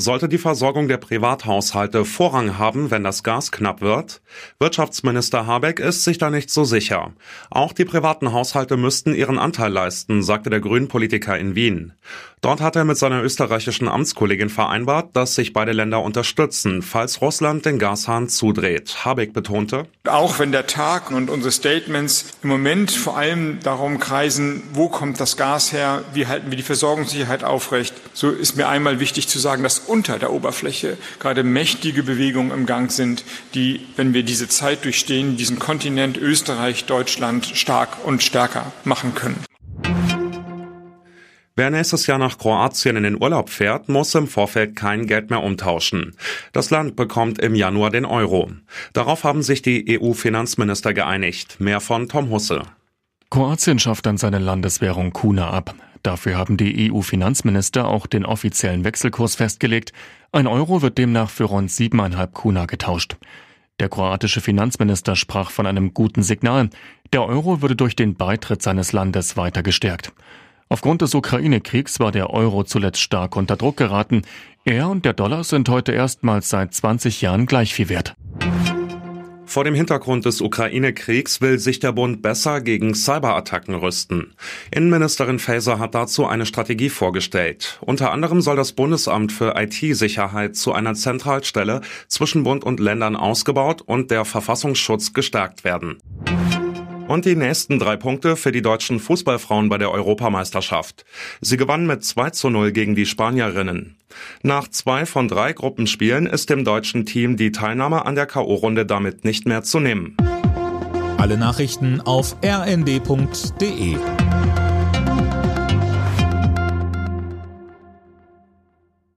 Sollte die Versorgung der Privathaushalte Vorrang haben, wenn das Gas knapp wird? Wirtschaftsminister Habeck ist sich da nicht so sicher. Auch die privaten Haushalte müssten ihren Anteil leisten, sagte der Grünen-Politiker in Wien. Dort hat er mit seiner österreichischen Amtskollegin vereinbart, dass sich beide Länder unterstützen, falls Russland den Gashahn zudreht. Habeck betonte, auch wenn der Tag und unsere Statements im Moment vor allem darum kreisen, wo kommt das Gas her, wie halten wir die Versorgungssicherheit aufrecht, so ist mir einmal wichtig zu sagen, dass unter der Oberfläche gerade mächtige Bewegungen im Gang sind, die, wenn wir diese Zeit durchstehen, diesen Kontinent Österreich, Deutschland stark und stärker machen können. Wer nächstes Jahr nach Kroatien in den Urlaub fährt, muss im Vorfeld kein Geld mehr umtauschen. Das Land bekommt im Januar den Euro. Darauf haben sich die EU-Finanzminister geeinigt. Mehr von Tom Husse. Kroatien schafft dann seine Landeswährung Kuna ab. Dafür haben die EU-Finanzminister auch den offiziellen Wechselkurs festgelegt. Ein Euro wird demnach für rund siebeneinhalb Kuna getauscht. Der kroatische Finanzminister sprach von einem guten Signal. Der Euro würde durch den Beitritt seines Landes weiter gestärkt. Aufgrund des Ukraine-Kriegs war der Euro zuletzt stark unter Druck geraten. Er und der Dollar sind heute erstmals seit 20 Jahren gleich viel wert. Vor dem Hintergrund des Ukraine-Kriegs will sich der Bund besser gegen Cyberattacken rüsten. Innenministerin Faeser hat dazu eine Strategie vorgestellt. Unter anderem soll das Bundesamt für IT-Sicherheit zu einer Zentralstelle zwischen Bund und Ländern ausgebaut und der Verfassungsschutz gestärkt werden. Und die nächsten drei Punkte für die deutschen Fußballfrauen bei der Europameisterschaft. Sie gewannen mit 2 zu 0 gegen die Spanierinnen. Nach zwei von drei Gruppenspielen ist dem deutschen Team die Teilnahme an der K.O.-Runde damit nicht mehr zu nehmen. Alle Nachrichten auf rnd.de